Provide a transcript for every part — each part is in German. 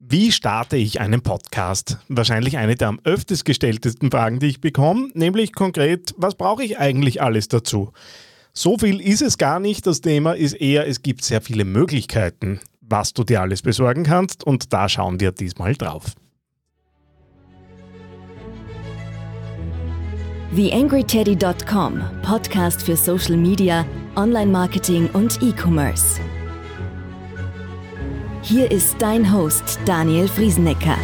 Wie starte ich einen Podcast? Wahrscheinlich eine der am öftest gestelltesten Fragen, die ich bekomme, nämlich konkret, was brauche ich eigentlich alles dazu? So viel ist es gar nicht, das Thema ist eher, es gibt sehr viele Möglichkeiten, was du dir alles besorgen kannst und da schauen wir diesmal drauf. TheAngryTeddy.com, Podcast für Social Media, Online-Marketing und E-Commerce. Hier ist dein Host Daniel Friesenecker.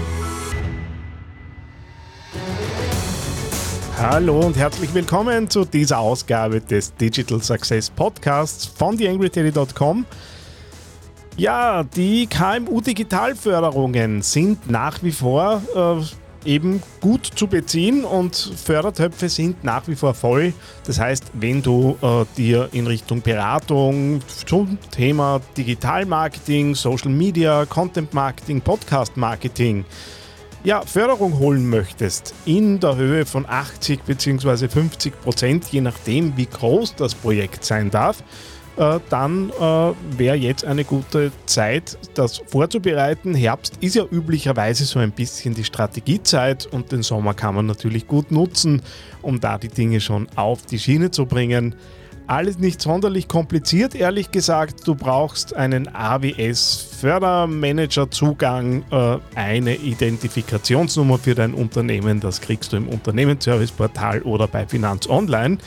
Hallo und herzlich willkommen zu dieser Ausgabe des Digital Success Podcasts von TheAngryTeddy.com. Ja, die KMU-Digitalförderungen sind nach wie vor äh, eben gut zu beziehen und Fördertöpfe sind nach wie vor voll. Das heißt, wenn du äh, dir in Richtung Beratung zum Thema Digitalmarketing, Social Media, Content Marketing, Podcast Marketing ja, Förderung holen möchtest in der Höhe von 80 bzw. 50 Prozent, je nachdem wie groß das Projekt sein darf, äh, dann äh, wäre jetzt eine gute Zeit, das vorzubereiten. Herbst ist ja üblicherweise so ein bisschen die Strategiezeit und den Sommer kann man natürlich gut nutzen, um da die Dinge schon auf die Schiene zu bringen. Alles nicht sonderlich kompliziert, ehrlich gesagt. Du brauchst einen AWS-Fördermanager-Zugang, äh, eine Identifikationsnummer für dein Unternehmen. Das kriegst du im Unternehmensservice-Portal oder bei Finanz Online.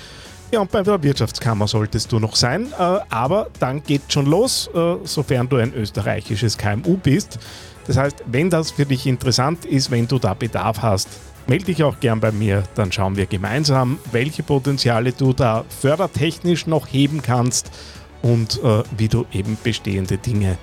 Ja, und bei der Wirtschaftskammer solltest du noch sein. Äh, aber dann geht schon los, äh, sofern du ein österreichisches KMU bist. Das heißt, wenn das für dich interessant ist, wenn du da Bedarf hast, melde dich auch gern bei mir. Dann schauen wir gemeinsam, welche Potenziale du da fördertechnisch noch heben kannst und äh, wie du eben bestehende Dinge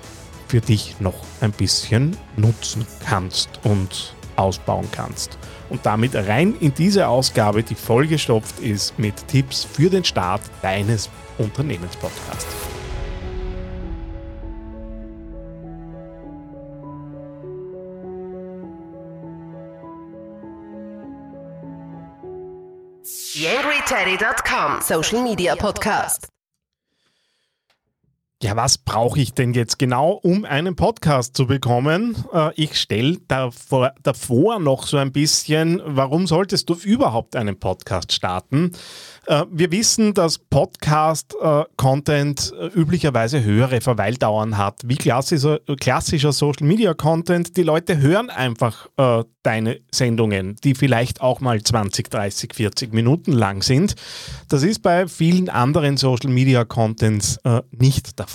für dich noch ein bisschen nutzen kannst und ausbauen kannst. Und damit rein in diese Ausgabe, die vollgestopft ist mit Tipps für den Start deines Unternehmenspodcasts. YangryTeddy.com Social Media Podcast ja, was brauche ich denn jetzt genau, um einen Podcast zu bekommen? Äh, ich stelle davor, davor noch so ein bisschen, warum solltest du überhaupt einen Podcast starten? Äh, wir wissen, dass Podcast-Content äh, üblicherweise höhere Verweildauern hat, wie klassischer, klassischer Social-Media-Content. Die Leute hören einfach deine Sendungen, die vielleicht auch mal 20, 30, 40 Minuten lang sind. Das ist bei vielen anderen Social-Media-Contents nicht der Fall.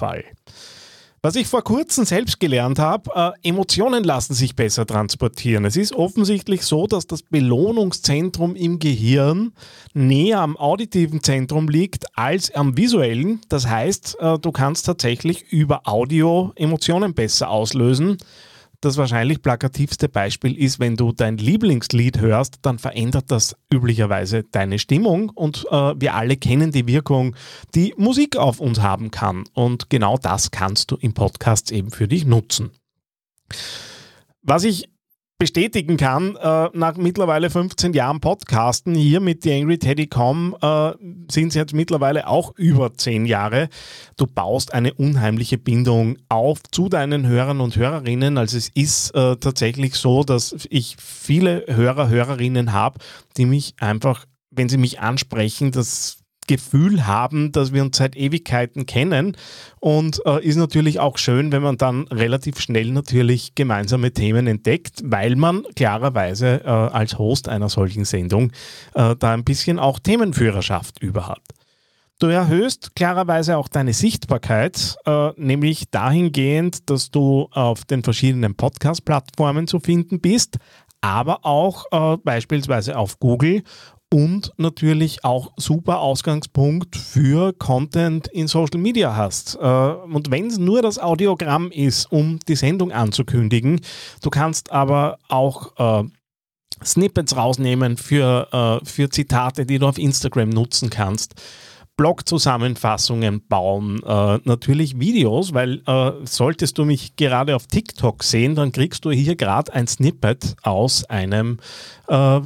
Was ich vor kurzem selbst gelernt habe, äh, Emotionen lassen sich besser transportieren. Es ist offensichtlich so, dass das Belohnungszentrum im Gehirn näher am auditiven Zentrum liegt als am visuellen. Das heißt, äh, du kannst tatsächlich über Audio Emotionen besser auslösen das wahrscheinlich plakativste Beispiel ist, wenn du dein Lieblingslied hörst, dann verändert das üblicherweise deine Stimmung und äh, wir alle kennen die Wirkung, die Musik auf uns haben kann. Und genau das kannst du im Podcast eben für dich nutzen. Was ich bestätigen kann, äh, nach mittlerweile 15 Jahren Podcasten hier mit TheAngryTeddy.com äh, sind es jetzt mittlerweile auch über 10 Jahre. Du baust eine unheimliche Bindung auf zu deinen Hörern und Hörerinnen. Also es ist äh, tatsächlich so, dass ich viele Hörer, Hörerinnen habe, die mich einfach, wenn sie mich ansprechen, das Gefühl haben, dass wir uns seit Ewigkeiten kennen. Und äh, ist natürlich auch schön, wenn man dann relativ schnell natürlich gemeinsame Themen entdeckt, weil man klarerweise äh, als Host einer solchen Sendung äh, da ein bisschen auch Themenführerschaft über hat. Du erhöhst klarerweise auch deine Sichtbarkeit, äh, nämlich dahingehend, dass du auf den verschiedenen Podcast-Plattformen zu finden bist, aber auch äh, beispielsweise auf Google und natürlich auch super Ausgangspunkt für Content in Social Media hast. Äh, und wenn es nur das Audiogramm ist, um die Sendung anzukündigen, du kannst aber auch äh, Snippets rausnehmen für, äh, für Zitate, die du auf Instagram nutzen kannst. Blog-Zusammenfassungen bauen, äh, natürlich Videos, weil äh, solltest du mich gerade auf TikTok sehen, dann kriegst du hier gerade ein Snippet aus einem äh,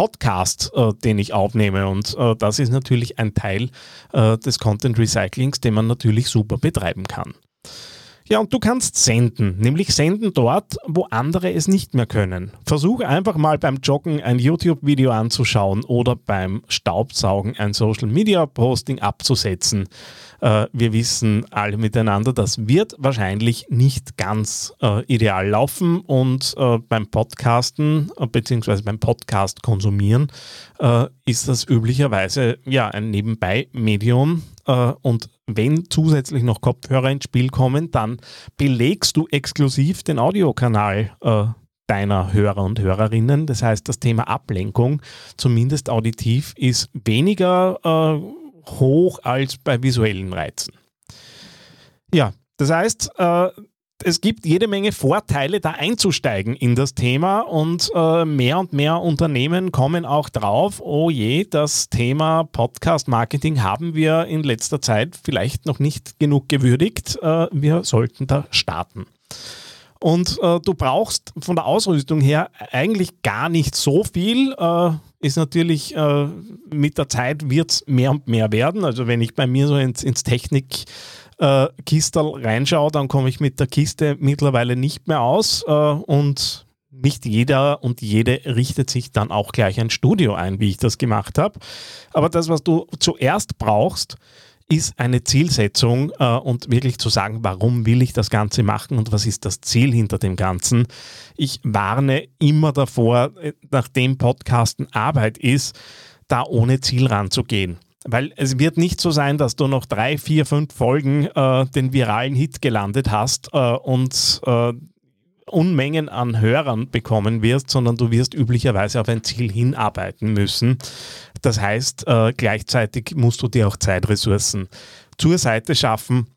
Podcast, äh, den ich aufnehme. Und äh, das ist natürlich ein Teil äh, des Content Recyclings, den man natürlich super betreiben kann. Ja, und du kannst senden, nämlich senden dort, wo andere es nicht mehr können. Versuche einfach mal beim Joggen ein YouTube-Video anzuschauen oder beim Staubsaugen ein Social-Media-Posting abzusetzen. Äh, wir wissen alle miteinander, das wird wahrscheinlich nicht ganz äh, ideal laufen und äh, beim Podcasten äh, bzw. beim Podcast konsumieren äh, ist das üblicherweise ja ein Nebenbei-Medium äh, und wenn zusätzlich noch Kopfhörer ins Spiel kommen, dann belegst du exklusiv den Audiokanal äh, deiner Hörer und Hörerinnen. Das heißt, das Thema Ablenkung, zumindest auditiv, ist weniger äh, hoch als bei visuellen Reizen. Ja, das heißt, äh, es gibt jede Menge Vorteile, da einzusteigen in das Thema und äh, mehr und mehr Unternehmen kommen auch drauf, oh je, das Thema Podcast-Marketing haben wir in letzter Zeit vielleicht noch nicht genug gewürdigt. Äh, wir sollten da starten. Und äh, du brauchst von der Ausrüstung her eigentlich gar nicht so viel. Äh, ist natürlich äh, mit der Zeit wird es mehr und mehr werden. Also wenn ich bei mir so ins, ins Technik äh, Kistel reinschaue, dann komme ich mit der Kiste mittlerweile nicht mehr aus äh, und nicht jeder und jede richtet sich dann auch gleich ein Studio ein, wie ich das gemacht habe. Aber das, was du zuerst brauchst, ist eine Zielsetzung äh, und wirklich zu sagen, warum will ich das Ganze machen und was ist das Ziel hinter dem Ganzen. Ich warne immer davor, äh, nachdem Podcasten Arbeit ist, da ohne Ziel ranzugehen. Weil es wird nicht so sein, dass du noch drei, vier, fünf Folgen äh, den viralen Hit gelandet hast äh, und äh, Unmengen an Hörern bekommen wirst, sondern du wirst üblicherweise auf ein Ziel hinarbeiten müssen. Das heißt, äh, gleichzeitig musst du dir auch Zeitressourcen zur Seite schaffen,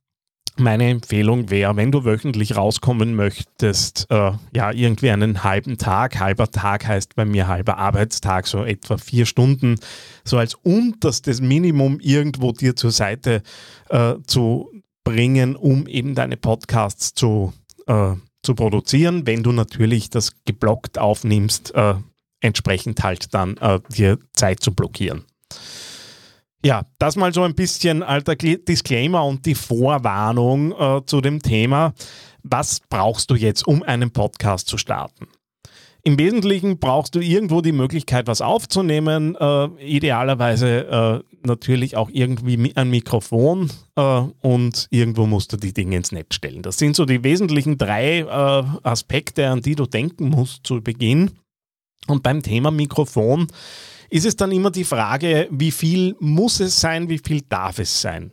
meine Empfehlung wäre, wenn du wöchentlich rauskommen möchtest, äh, ja, irgendwie einen halben Tag, halber Tag heißt bei mir halber Arbeitstag, so etwa vier Stunden, so als unterstes Minimum irgendwo dir zur Seite äh, zu bringen, um eben deine Podcasts zu, äh, zu produzieren, wenn du natürlich das geblockt aufnimmst, äh, entsprechend halt dann äh, dir Zeit zu blockieren. Ja, das mal so ein bisschen alter Disclaimer und die Vorwarnung äh, zu dem Thema. Was brauchst du jetzt, um einen Podcast zu starten? Im Wesentlichen brauchst du irgendwo die Möglichkeit, was aufzunehmen. Äh, idealerweise äh, natürlich auch irgendwie ein Mikrofon äh, und irgendwo musst du die Dinge ins Netz stellen. Das sind so die wesentlichen drei äh, Aspekte, an die du denken musst zu Beginn. Und beim Thema Mikrofon ist es dann immer die Frage, wie viel muss es sein, wie viel darf es sein?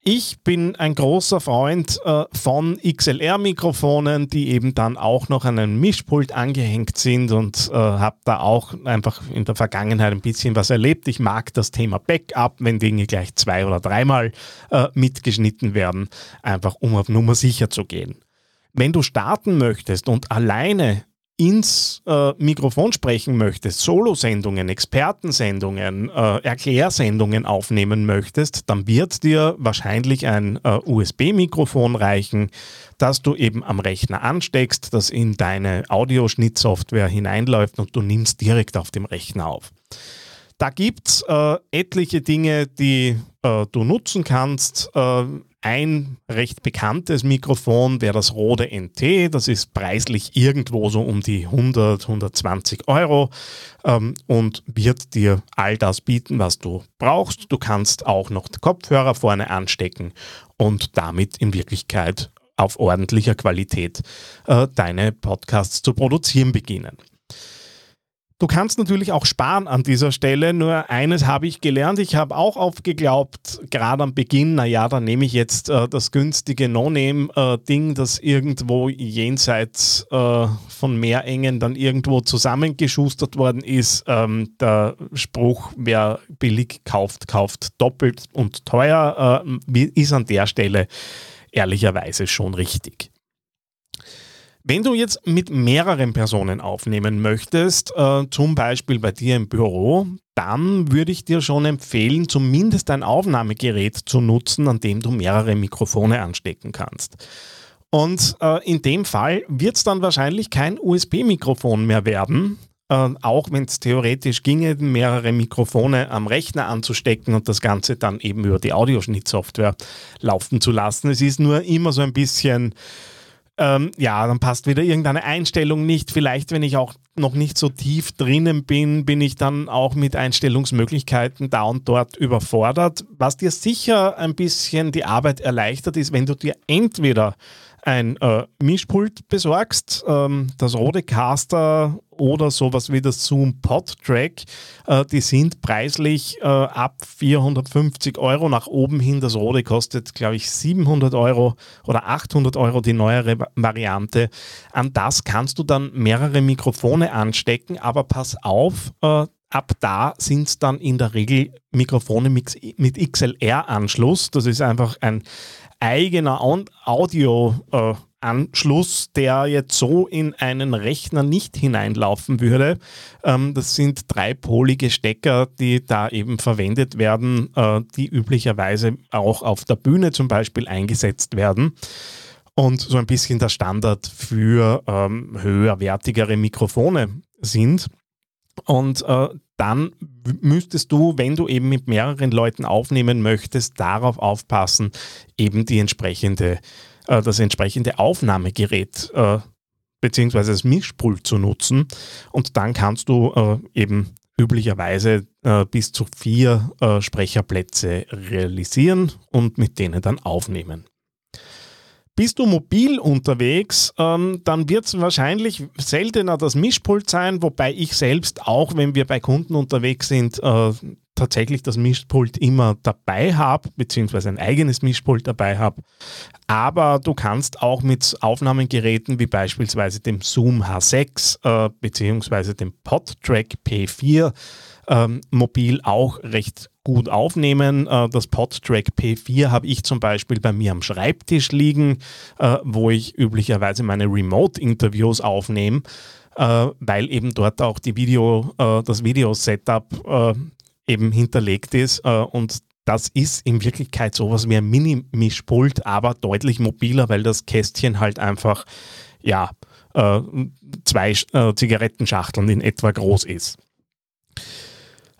Ich bin ein großer Freund äh, von XLR-Mikrofonen, die eben dann auch noch an einem Mischpult angehängt sind und äh, habe da auch einfach in der Vergangenheit ein bisschen was erlebt. Ich mag das Thema Backup, wenn Dinge gleich zwei oder dreimal äh, mitgeschnitten werden, einfach um auf Nummer sicher zu gehen. Wenn du starten möchtest und alleine ins äh, Mikrofon sprechen möchtest, Solosendungen, Expertensendungen, äh, Erklärsendungen aufnehmen möchtest, dann wird dir wahrscheinlich ein äh, USB-Mikrofon reichen, das du eben am Rechner ansteckst, das in deine Audioschnittsoftware hineinläuft und du nimmst direkt auf dem Rechner auf. Da gibt es äh, etliche Dinge, die äh, du nutzen kannst. Ein recht bekanntes Mikrofon wäre das Rode NT. Das ist preislich irgendwo so um die 100, 120 Euro ähm, und wird dir all das bieten, was du brauchst. Du kannst auch noch Kopfhörer vorne anstecken und damit in Wirklichkeit auf ordentlicher Qualität äh, deine Podcasts zu produzieren beginnen. Du kannst natürlich auch sparen an dieser Stelle, nur eines habe ich gelernt. Ich habe auch aufgeglaubt, gerade am Beginn, naja, dann nehme ich jetzt äh, das günstige No-Name-Ding, äh, das irgendwo jenseits äh, von Meerengen dann irgendwo zusammengeschustert worden ist. Ähm, der Spruch, wer billig kauft, kauft doppelt und teuer, äh, ist an der Stelle ehrlicherweise schon richtig. Wenn du jetzt mit mehreren Personen aufnehmen möchtest, äh, zum Beispiel bei dir im Büro, dann würde ich dir schon empfehlen, zumindest ein Aufnahmegerät zu nutzen, an dem du mehrere Mikrofone anstecken kannst. Und äh, in dem Fall wird es dann wahrscheinlich kein USB-Mikrofon mehr werden, äh, auch wenn es theoretisch ginge, mehrere Mikrofone am Rechner anzustecken und das Ganze dann eben über die Audioschnittsoftware laufen zu lassen. Es ist nur immer so ein bisschen ähm, ja, dann passt wieder irgendeine Einstellung nicht. Vielleicht, wenn ich auch noch nicht so tief drinnen bin, bin ich dann auch mit Einstellungsmöglichkeiten da und dort überfordert. Was dir sicher ein bisschen die Arbeit erleichtert, ist, wenn du dir entweder ein äh, Mischpult besorgst, ähm, das Rodecaster oder sowas wie das Zoom PodTrack, äh, die sind preislich äh, ab 450 Euro nach oben hin. Das Rode kostet, glaube ich, 700 Euro oder 800 Euro die neuere Variante. An das kannst du dann mehrere Mikrofone anstecken, aber pass auf, äh, ab da sind es dann in der Regel Mikrofone mit, mit XLR-Anschluss. Das ist einfach ein eigener Audio-Anschluss, der jetzt so in einen Rechner nicht hineinlaufen würde. Ähm, das sind dreipolige Stecker, die da eben verwendet werden, äh, die üblicherweise auch auf der Bühne zum Beispiel eingesetzt werden und so ein bisschen der Standard für ähm, höherwertigere Mikrofone sind. Und äh, dann müsstest du, wenn du eben mit mehreren Leuten aufnehmen möchtest, darauf aufpassen, eben die entsprechende, äh, das entsprechende Aufnahmegerät äh, beziehungsweise das Mischpult zu nutzen. Und dann kannst du äh, eben üblicherweise äh, bis zu vier äh, Sprecherplätze realisieren und mit denen dann aufnehmen. Bist du mobil unterwegs, ähm, dann wird es wahrscheinlich seltener das Mischpult sein, wobei ich selbst auch, wenn wir bei Kunden unterwegs sind, äh, tatsächlich das Mischpult immer dabei habe, beziehungsweise ein eigenes Mischpult dabei habe. Aber du kannst auch mit Aufnahmegeräten wie beispielsweise dem Zoom H6 äh, beziehungsweise dem PodTrack P4 ähm, mobil auch recht gut aufnehmen. Äh, das PodTrack P4 habe ich zum Beispiel bei mir am Schreibtisch liegen, äh, wo ich üblicherweise meine Remote-Interviews aufnehme, äh, weil eben dort auch die Video, das Video-Setup eben hinterlegt ist und das ist in Wirklichkeit sowas wie ein Mini-Mischpult, aber deutlich mobiler, weil das Kästchen halt einfach, ja, zwei Zigarettenschachteln in etwa groß ist.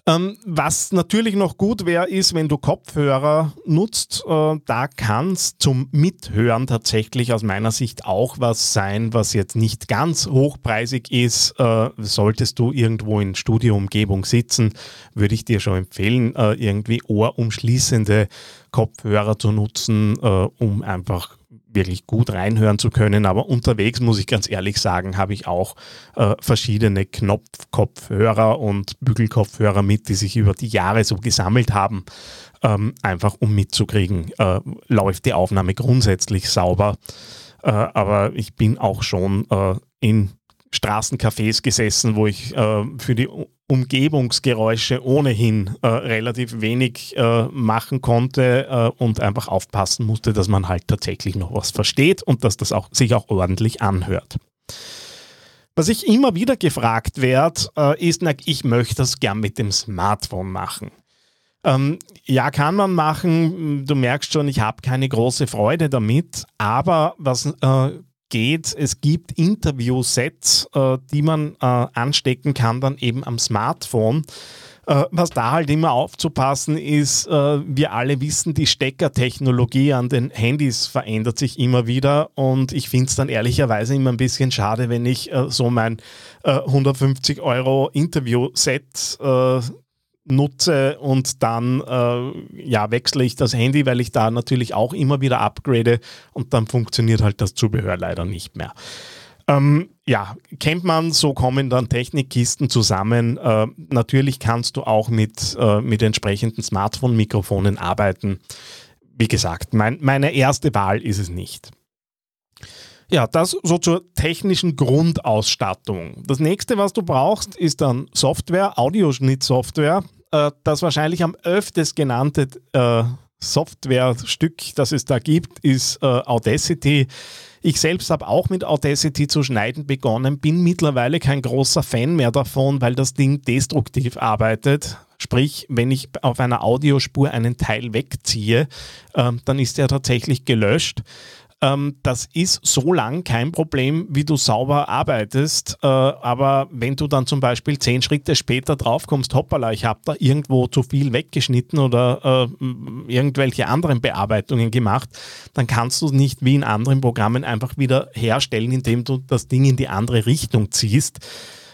Ähm, was natürlich noch gut wäre, ist, wenn du Kopfhörer nutzt, äh, da kann es zum Mithören tatsächlich aus meiner Sicht auch was sein, was jetzt nicht ganz hochpreisig ist. Äh, solltest du irgendwo in Studioumgebung sitzen, würde ich dir schon empfehlen, äh, irgendwie ohrumschließende Kopfhörer zu nutzen, äh, um einfach wirklich gut reinhören zu können. Aber unterwegs, muss ich ganz ehrlich sagen, habe ich auch äh, verschiedene Knopfkopfhörer und Bügelkopfhörer mit, die sich über die Jahre so gesammelt haben, ähm, einfach um mitzukriegen, äh, läuft die Aufnahme grundsätzlich sauber. Äh, aber ich bin auch schon äh, in Straßencafés gesessen, wo ich äh, für die Umgebungsgeräusche ohnehin äh, relativ wenig äh, machen konnte äh, und einfach aufpassen musste, dass man halt tatsächlich noch was versteht und dass das auch, sich auch ordentlich anhört. Was ich immer wieder gefragt werde, äh, ist, na, ich möchte das gern mit dem Smartphone machen. Ähm, ja, kann man machen. Du merkst schon, ich habe keine große Freude damit. Aber was äh, geht. Es gibt Interviewsets, äh, die man äh, anstecken kann, dann eben am Smartphone. Äh, was da halt immer aufzupassen ist, äh, wir alle wissen, die Steckertechnologie an den Handys verändert sich immer wieder und ich finde es dann ehrlicherweise immer ein bisschen schade, wenn ich äh, so mein 150 äh, Euro Interview-Set nutze und dann äh, ja, wechsle ich das Handy, weil ich da natürlich auch immer wieder upgrade und dann funktioniert halt das Zubehör leider nicht mehr. Ähm, ja, kennt man, so kommen dann Technikkisten zusammen. Äh, natürlich kannst du auch mit, äh, mit entsprechenden Smartphone-Mikrofonen arbeiten. Wie gesagt, mein, meine erste Wahl ist es nicht. Ja, das so zur technischen Grundausstattung. Das nächste, was du brauchst, ist dann Software, Audioschnittsoftware. Äh, das wahrscheinlich am öftest genannte äh, Softwarestück, das es da gibt, ist äh, Audacity. Ich selbst habe auch mit Audacity zu schneiden begonnen, bin mittlerweile kein großer Fan mehr davon, weil das Ding destruktiv arbeitet. Sprich, wenn ich auf einer Audiospur einen Teil wegziehe, äh, dann ist er tatsächlich gelöscht. Ähm, das ist so lang kein Problem, wie du sauber arbeitest. Äh, aber wenn du dann zum Beispiel zehn Schritte später draufkommst, hoppala, ich habe da irgendwo zu viel weggeschnitten oder äh, irgendwelche anderen Bearbeitungen gemacht, dann kannst du es nicht wie in anderen Programmen einfach wieder herstellen, indem du das Ding in die andere Richtung ziehst.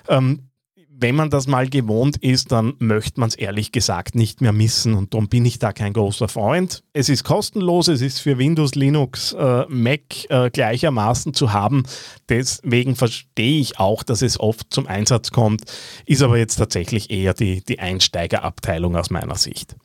Ähm, wenn man das mal gewohnt ist, dann möchte man es ehrlich gesagt nicht mehr missen und darum bin ich da kein großer Freund. Es ist kostenlos, es ist für Windows, Linux, äh, Mac äh, gleichermaßen zu haben. Deswegen verstehe ich auch, dass es oft zum Einsatz kommt, ist aber jetzt tatsächlich eher die, die Einsteigerabteilung aus meiner Sicht.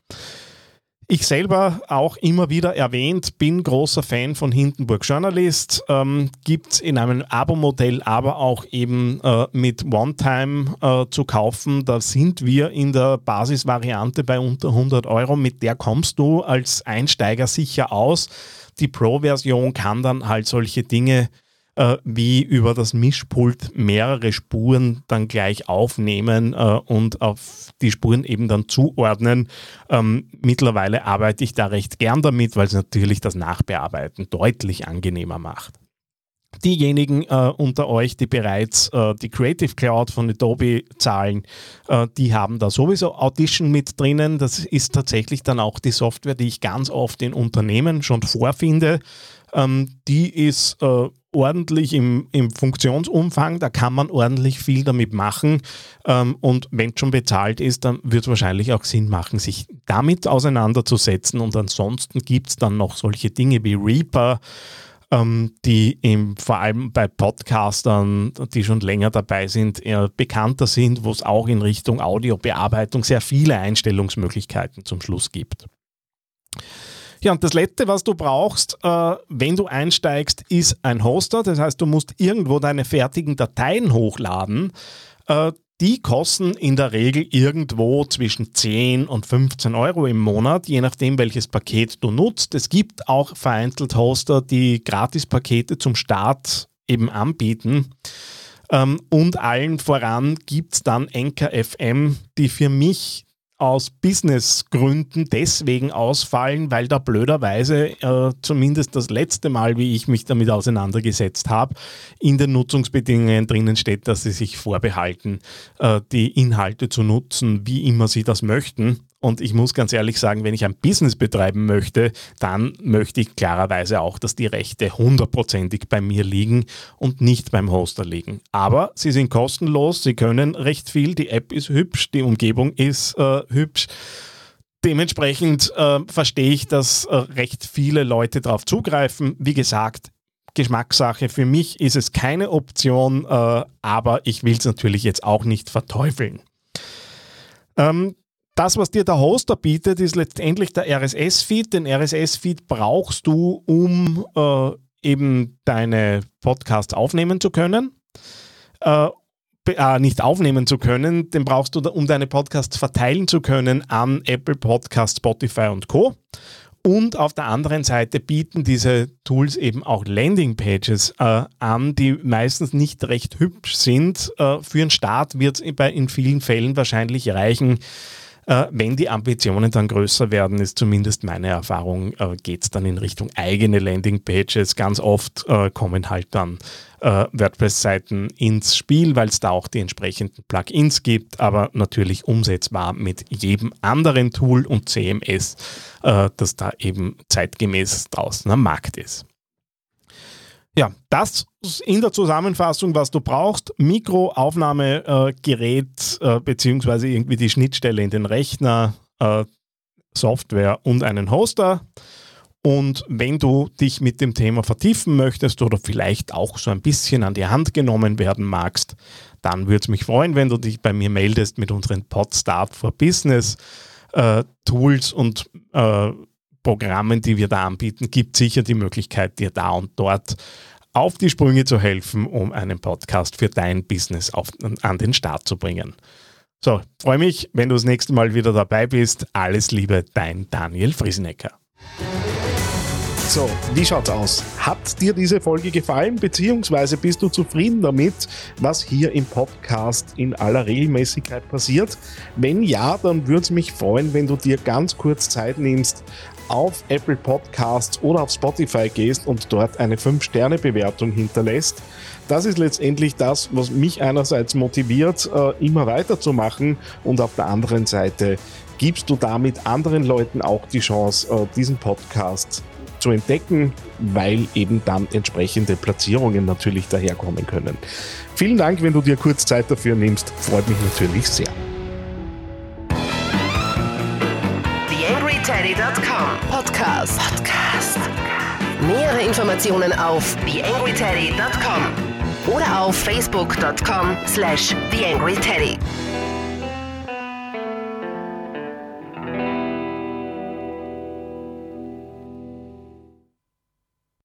Ich selber auch immer wieder erwähnt, bin großer Fan von Hindenburg Journalist. Ähm, Gibt es in einem Abo-Modell, aber auch eben äh, mit One-Time äh, zu kaufen. Da sind wir in der Basisvariante bei unter 100 Euro. Mit der kommst du als Einsteiger sicher aus. Die Pro-Version kann dann halt solche Dinge äh, wie über das Mischpult mehrere Spuren dann gleich aufnehmen äh, und auf die Spuren eben dann zuordnen. Ähm, mittlerweile arbeite ich da recht gern damit, weil es natürlich das Nachbearbeiten deutlich angenehmer macht. Diejenigen äh, unter euch, die bereits äh, die Creative Cloud von Adobe zahlen, äh, die haben da sowieso Audition mit drinnen. Das ist tatsächlich dann auch die Software, die ich ganz oft in Unternehmen schon vorfinde. Ähm, die ist äh, ordentlich im, im Funktionsumfang, da kann man ordentlich viel damit machen. Ähm, und wenn es schon bezahlt ist, dann wird es wahrscheinlich auch Sinn machen, sich damit auseinanderzusetzen. Und ansonsten gibt es dann noch solche Dinge wie Reaper, ähm, die im, vor allem bei Podcastern, die schon länger dabei sind, bekannter sind, wo es auch in Richtung Audiobearbeitung sehr viele Einstellungsmöglichkeiten zum Schluss gibt. Ja, und das Letzte, was du brauchst, äh, wenn du einsteigst, ist ein Hoster. Das heißt, du musst irgendwo deine fertigen Dateien hochladen. Äh, die kosten in der Regel irgendwo zwischen 10 und 15 Euro im Monat, je nachdem, welches Paket du nutzt. Es gibt auch vereinzelt Hoster, die Gratispakete zum Start eben anbieten. Ähm, und allen voran gibt es dann Enker FM, die für mich aus Businessgründen deswegen ausfallen, weil da blöderweise äh, zumindest das letzte Mal, wie ich mich damit auseinandergesetzt habe, in den Nutzungsbedingungen drinnen steht, dass sie sich vorbehalten, äh, die Inhalte zu nutzen, wie immer sie das möchten. Und ich muss ganz ehrlich sagen, wenn ich ein Business betreiben möchte, dann möchte ich klarerweise auch, dass die Rechte hundertprozentig bei mir liegen und nicht beim Hoster liegen. Aber sie sind kostenlos, sie können recht viel, die App ist hübsch, die Umgebung ist äh, hübsch. Dementsprechend äh, verstehe ich, dass äh, recht viele Leute darauf zugreifen. Wie gesagt, Geschmackssache. Für mich ist es keine Option, äh, aber ich will es natürlich jetzt auch nicht verteufeln. Ähm, das, was dir der Hoster bietet, ist letztendlich der RSS-Feed. Den RSS-Feed brauchst du, um äh, eben deine Podcasts aufnehmen zu können. Äh, äh, nicht aufnehmen zu können, den brauchst du, um deine Podcasts verteilen zu können an Apple Podcasts, Spotify und Co. Und auf der anderen Seite bieten diese Tools eben auch Landingpages äh, an, die meistens nicht recht hübsch sind. Äh, für einen Start wird es in vielen Fällen wahrscheinlich reichen, äh, wenn die Ambitionen dann größer werden, ist zumindest meine Erfahrung, äh, geht es dann in Richtung eigene Landingpages. Ganz oft äh, kommen halt dann äh, WordPress-Seiten ins Spiel, weil es da auch die entsprechenden Plugins gibt, aber natürlich umsetzbar mit jedem anderen Tool und CMS, äh, das da eben zeitgemäß draußen am Markt ist. Ja, das in der Zusammenfassung, was du brauchst. Mikro, Aufnahmegerät äh, beziehungsweise irgendwie die Schnittstelle in den Rechner, äh, Software und einen Hoster. Und wenn du dich mit dem Thema vertiefen möchtest oder vielleicht auch so ein bisschen an die Hand genommen werden magst, dann würde es mich freuen, wenn du dich bei mir meldest mit unseren Podstart for Business äh, Tools und äh, Programmen, die wir da anbieten, gibt sicher die Möglichkeit, dir da und dort auf die Sprünge zu helfen, um einen Podcast für dein Business auf, an den Start zu bringen. So, freue mich, wenn du das nächste Mal wieder dabei bist. Alles Liebe, dein Daniel Friesenecker. So, wie schaut's aus? Hat dir diese Folge gefallen, beziehungsweise bist du zufrieden damit, was hier im Podcast in aller Regelmäßigkeit passiert? Wenn ja, dann würde es mich freuen, wenn du dir ganz kurz Zeit nimmst, auf Apple Podcasts oder auf Spotify gehst und dort eine 5-Sterne-Bewertung hinterlässt. Das ist letztendlich das, was mich einerseits motiviert, äh, immer weiterzumachen und auf der anderen Seite gibst du damit anderen Leuten auch die Chance, äh, diesen Podcast zu entdecken, weil eben dann entsprechende Platzierungen natürlich daherkommen können. Vielen Dank, wenn du dir kurz Zeit dafür nimmst, freut mich natürlich sehr. Nähere Informationen auf TheAngryTeddy.com oder auf Facebook.com slash TheAngryTeddy.